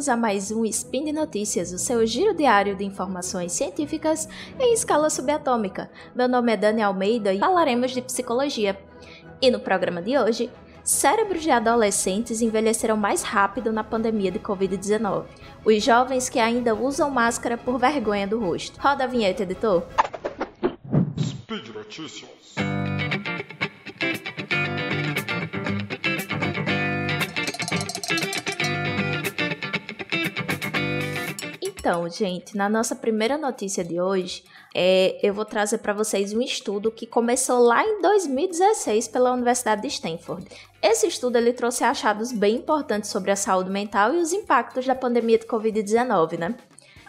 bem-vindos a mais um Spin de Notícias, o seu giro diário de informações científicas em escala subatômica. Meu nome é Dani Almeida e falaremos de psicologia. E no programa de hoje, cérebros de adolescentes envelheceram mais rápido na pandemia de Covid-19. Os jovens que ainda usam máscara por vergonha do rosto. Roda a vinheta, editor. Speed Notícias. Então, gente, na nossa primeira notícia de hoje, é, eu vou trazer para vocês um estudo que começou lá em 2016 pela Universidade de Stanford. Esse estudo ele trouxe achados bem importantes sobre a saúde mental e os impactos da pandemia de Covid-19, né?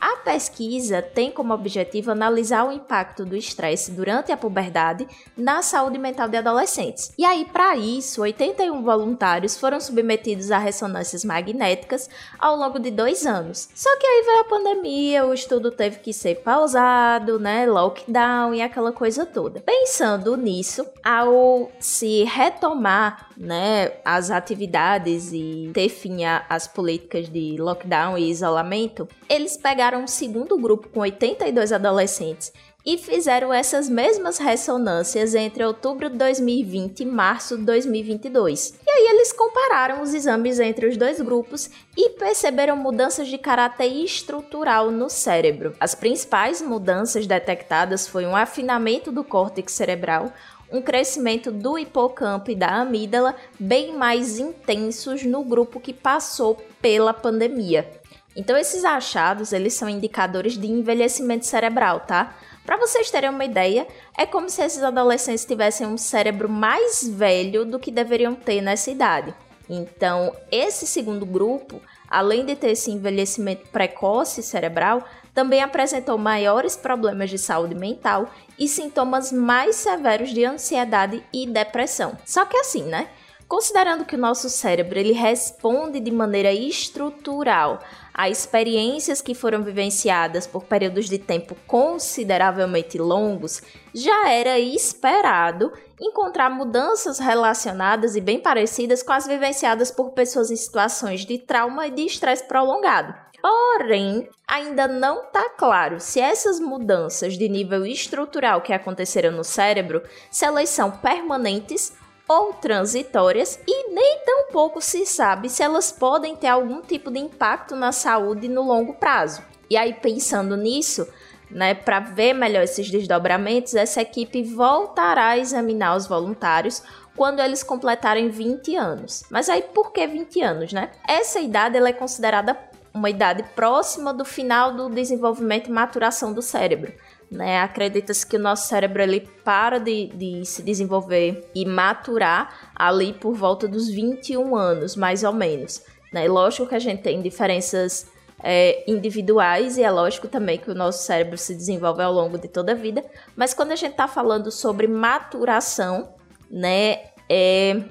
A pesquisa tem como objetivo analisar o impacto do estresse durante a puberdade na saúde mental de adolescentes. E aí, para isso, 81 voluntários foram submetidos a ressonâncias magnéticas ao longo de dois anos. Só que aí veio a pandemia, o estudo teve que ser pausado, né? Lockdown e aquela coisa toda. Pensando nisso, ao se retomar né, as atividades e ter fim às políticas de lockdown e isolamento, eles pegaram um segundo grupo com 82 adolescentes e fizeram essas mesmas ressonâncias entre outubro de 2020 e março de 2022. E aí eles compararam os exames entre os dois grupos e perceberam mudanças de caráter estrutural no cérebro. As principais mudanças detectadas foi um afinamento do córtex cerebral, um crescimento do hipocampo e da amígdala bem mais intensos no grupo que passou pela pandemia. Então esses achados, eles são indicadores de envelhecimento cerebral, tá? Para vocês terem uma ideia, é como se esses adolescentes tivessem um cérebro mais velho do que deveriam ter nessa idade. Então, esse segundo grupo, além de ter esse envelhecimento precoce cerebral, também apresentou maiores problemas de saúde mental e sintomas mais severos de ansiedade e depressão. Só que assim, né? Considerando que o nosso cérebro ele responde de maneira estrutural a experiências que foram vivenciadas por períodos de tempo consideravelmente longos, já era esperado encontrar mudanças relacionadas e bem parecidas com as vivenciadas por pessoas em situações de trauma e de estresse prolongado. Porém, ainda não está claro se essas mudanças de nível estrutural que aconteceram no cérebro, se elas são permanentes ou transitórias e nem tão pouco se sabe se elas podem ter algum tipo de impacto na saúde no longo prazo. E aí pensando nisso, né, para ver melhor esses desdobramentos, essa equipe voltará a examinar os voluntários quando eles completarem 20 anos. Mas aí por que 20 anos, né? Essa idade ela é considerada uma idade próxima do final do desenvolvimento e maturação do cérebro. Né? Acredita-se que o nosso cérebro ele para de, de se desenvolver e maturar ali por volta dos 21 anos, mais ou menos. Né? Lógico que a gente tem diferenças é, individuais e é lógico também que o nosso cérebro se desenvolve ao longo de toda a vida, mas quando a gente está falando sobre maturação, né, é,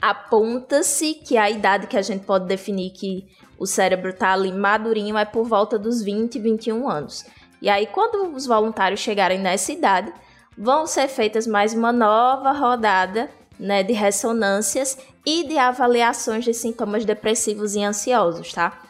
aponta-se que a idade que a gente pode definir que o cérebro está ali madurinho é por volta dos 20, 21 anos. E aí, quando os voluntários chegarem nessa idade, vão ser feitas mais uma nova rodada né, de ressonâncias e de avaliações de sintomas depressivos e ansiosos, tá?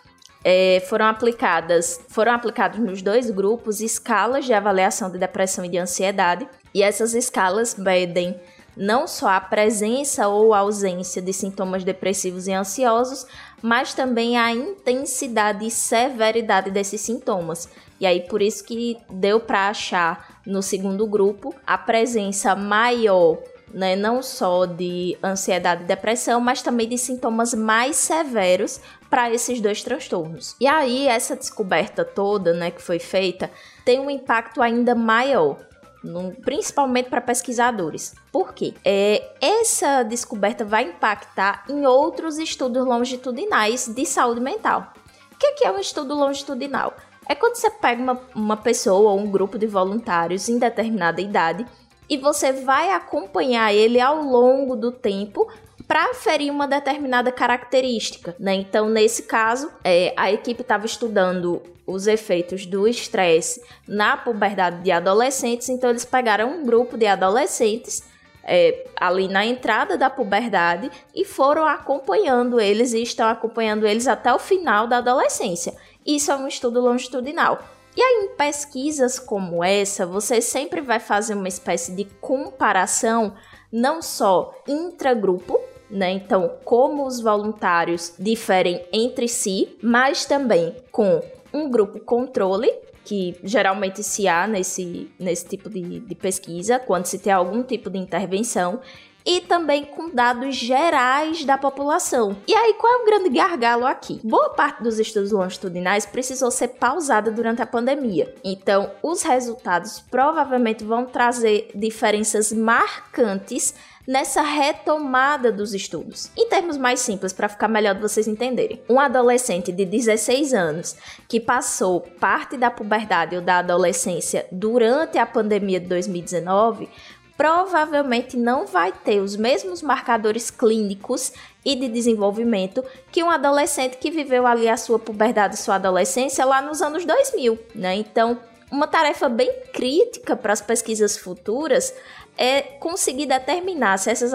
É, foram aplicadas, foram aplicados nos dois grupos escalas de avaliação de depressão e de ansiedade, e essas escalas medem não só a presença ou ausência de sintomas depressivos e ansiosos, mas também a intensidade e severidade desses sintomas. E aí por isso que deu para achar no segundo grupo a presença maior né, não só de ansiedade e depressão, mas também de sintomas mais severos para esses dois transtornos. E aí essa descoberta toda, né, que foi feita, tem um impacto ainda maior, no, principalmente para pesquisadores. Por quê? É, essa descoberta vai impactar em outros estudos longitudinais de saúde mental. O que é um estudo longitudinal? É quando você pega uma, uma pessoa ou um grupo de voluntários em determinada idade e você vai acompanhar ele ao longo do tempo para ferir uma determinada característica, né? Então, nesse caso, é, a equipe estava estudando os efeitos do estresse na puberdade de adolescentes, então eles pegaram um grupo de adolescentes é, ali na entrada da puberdade e foram acompanhando eles e estão acompanhando eles até o final da adolescência. Isso é um estudo longitudinal. E aí, em pesquisas como essa, você sempre vai fazer uma espécie de comparação, não só intragrupo, né? Então, como os voluntários diferem entre si, mas também com um grupo controle, que geralmente se há nesse, nesse tipo de, de pesquisa, quando se tem algum tipo de intervenção, e também com dados gerais da população. E aí, qual é o grande gargalo aqui? Boa parte dos estudos longitudinais precisou ser pausada durante a pandemia. Então, os resultados provavelmente vão trazer diferenças marcantes nessa retomada dos estudos. Em termos mais simples, para ficar melhor de vocês entenderem, um adolescente de 16 anos que passou parte da puberdade ou da adolescência durante a pandemia de 2019 provavelmente não vai ter os mesmos marcadores clínicos e de desenvolvimento que um adolescente que viveu ali a sua puberdade e sua adolescência lá nos anos 2000, né? Então, uma tarefa bem crítica para as pesquisas futuras é conseguir determinar se essas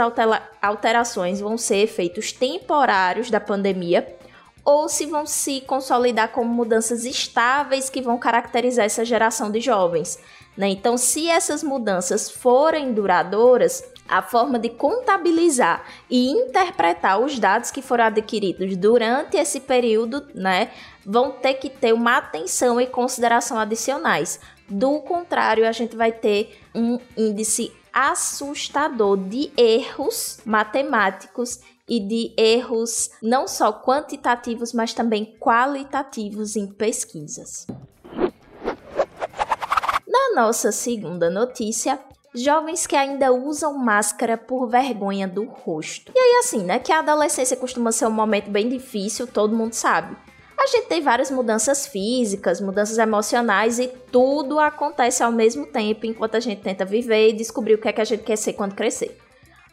alterações vão ser efeitos temporários da pandemia ou se vão se consolidar como mudanças estáveis que vão caracterizar essa geração de jovens. Né? Então, se essas mudanças forem duradouras, a forma de contabilizar e interpretar os dados que foram adquiridos durante esse período, né, vão ter que ter uma atenção e consideração adicionais. Do contrário, a gente vai ter um índice assustador de erros matemáticos e de erros não só quantitativos, mas também qualitativos em pesquisas. Nossa segunda notícia, jovens que ainda usam máscara por vergonha do rosto. E aí, assim, né? Que a adolescência costuma ser um momento bem difícil, todo mundo sabe. A gente tem várias mudanças físicas, mudanças emocionais e tudo acontece ao mesmo tempo enquanto a gente tenta viver e descobrir o que é que a gente quer ser quando crescer.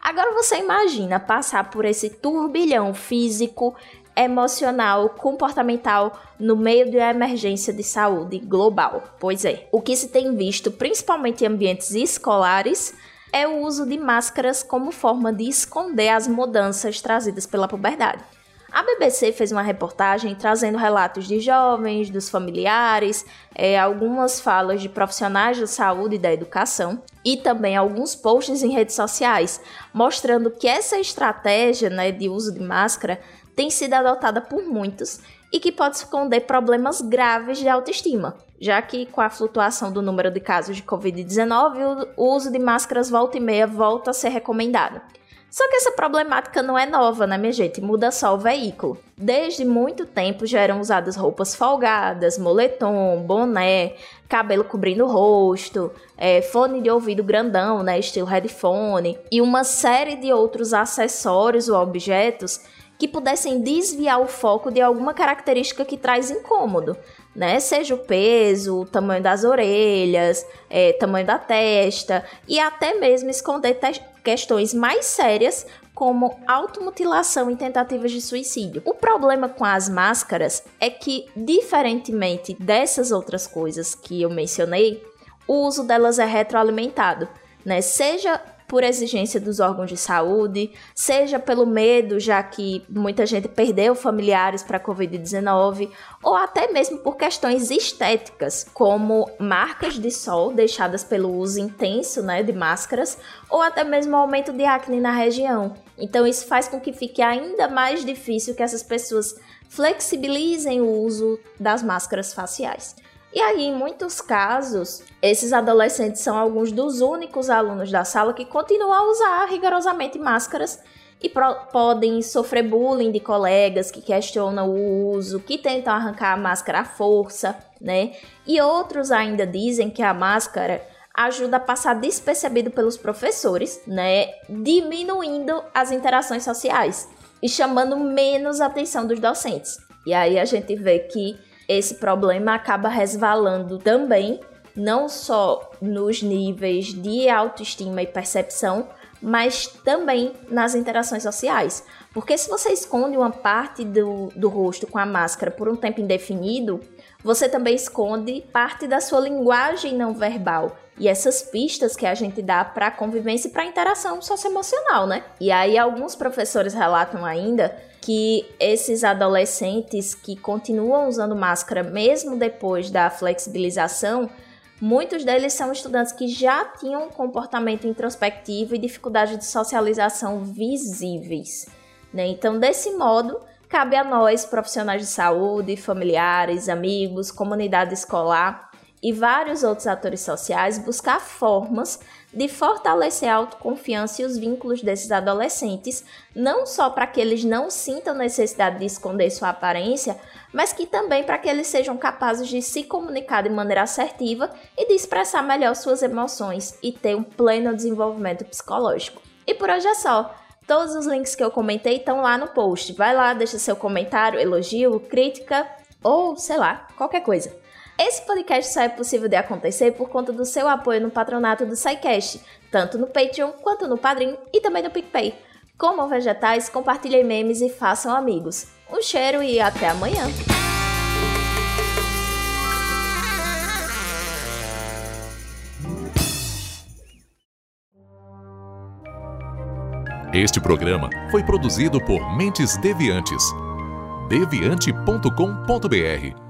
Agora você imagina passar por esse turbilhão físico, emocional, comportamental no meio de uma emergência de saúde global. Pois é, o que se tem visto, principalmente em ambientes escolares, é o uso de máscaras como forma de esconder as mudanças trazidas pela puberdade. A BBC fez uma reportagem trazendo relatos de jovens, dos familiares, é, algumas falas de profissionais da saúde e da educação e também alguns posts em redes sociais mostrando que essa estratégia né, de uso de máscara tem sido adotada por muitos e que pode esconder problemas graves de autoestima, já que com a flutuação do número de casos de Covid-19, o uso de máscaras volta e meia volta a ser recomendado. Só que essa problemática não é nova, né, minha gente? Muda só o veículo. Desde muito tempo já eram usadas roupas folgadas, moletom, boné, cabelo cobrindo o rosto, é, fone de ouvido grandão, né, estilo headphone, e uma série de outros acessórios ou objetos que pudessem desviar o foco de alguma característica que traz incômodo, né? Seja o peso, o tamanho das orelhas, é, tamanho da testa e até mesmo esconder questões mais sérias como automutilação e tentativas de suicídio. O problema com as máscaras é que, diferentemente dessas outras coisas que eu mencionei, o uso delas é retroalimentado, né? Seja por exigência dos órgãos de saúde, seja pelo medo, já que muita gente perdeu familiares para a Covid-19, ou até mesmo por questões estéticas, como marcas de sol deixadas pelo uso intenso né, de máscaras, ou até mesmo aumento de acne na região. Então, isso faz com que fique ainda mais difícil que essas pessoas flexibilizem o uso das máscaras faciais. E aí, em muitos casos, esses adolescentes são alguns dos únicos alunos da sala que continuam a usar rigorosamente máscaras e podem sofrer bullying de colegas que questionam o uso, que tentam arrancar a máscara à força, né? E outros ainda dizem que a máscara ajuda a passar despercebido pelos professores, né? Diminuindo as interações sociais e chamando menos atenção dos docentes. E aí a gente vê que esse problema acaba resvalando também, não só nos níveis de autoestima e percepção, mas também nas interações sociais. Porque se você esconde uma parte do, do rosto com a máscara por um tempo indefinido, você também esconde parte da sua linguagem não verbal e essas pistas que a gente dá para convivência e para interação socioemocional, né? E aí alguns professores relatam ainda que esses adolescentes que continuam usando máscara mesmo depois da flexibilização, muitos deles são estudantes que já tinham um comportamento introspectivo e dificuldade de socialização visíveis. Né? Então, desse modo, cabe a nós, profissionais de saúde, familiares, amigos, comunidade escolar, e vários outros atores sociais buscar formas de fortalecer a autoconfiança e os vínculos desses adolescentes, não só para que eles não sintam necessidade de esconder sua aparência, mas que também para que eles sejam capazes de se comunicar de maneira assertiva e de expressar melhor suas emoções e ter um pleno desenvolvimento psicológico. E por hoje é só. Todos os links que eu comentei estão lá no post. Vai lá, deixa seu comentário, elogio, crítica ou sei lá, qualquer coisa. Esse podcast só é possível de acontecer por conta do seu apoio no patronato do SciCast, tanto no Patreon quanto no Padrim e também no PicPay. Comam vegetais, compartilhem memes e façam amigos. Um cheiro e até amanhã! Este programa foi produzido por Mentes Deviantes. deviante.com.br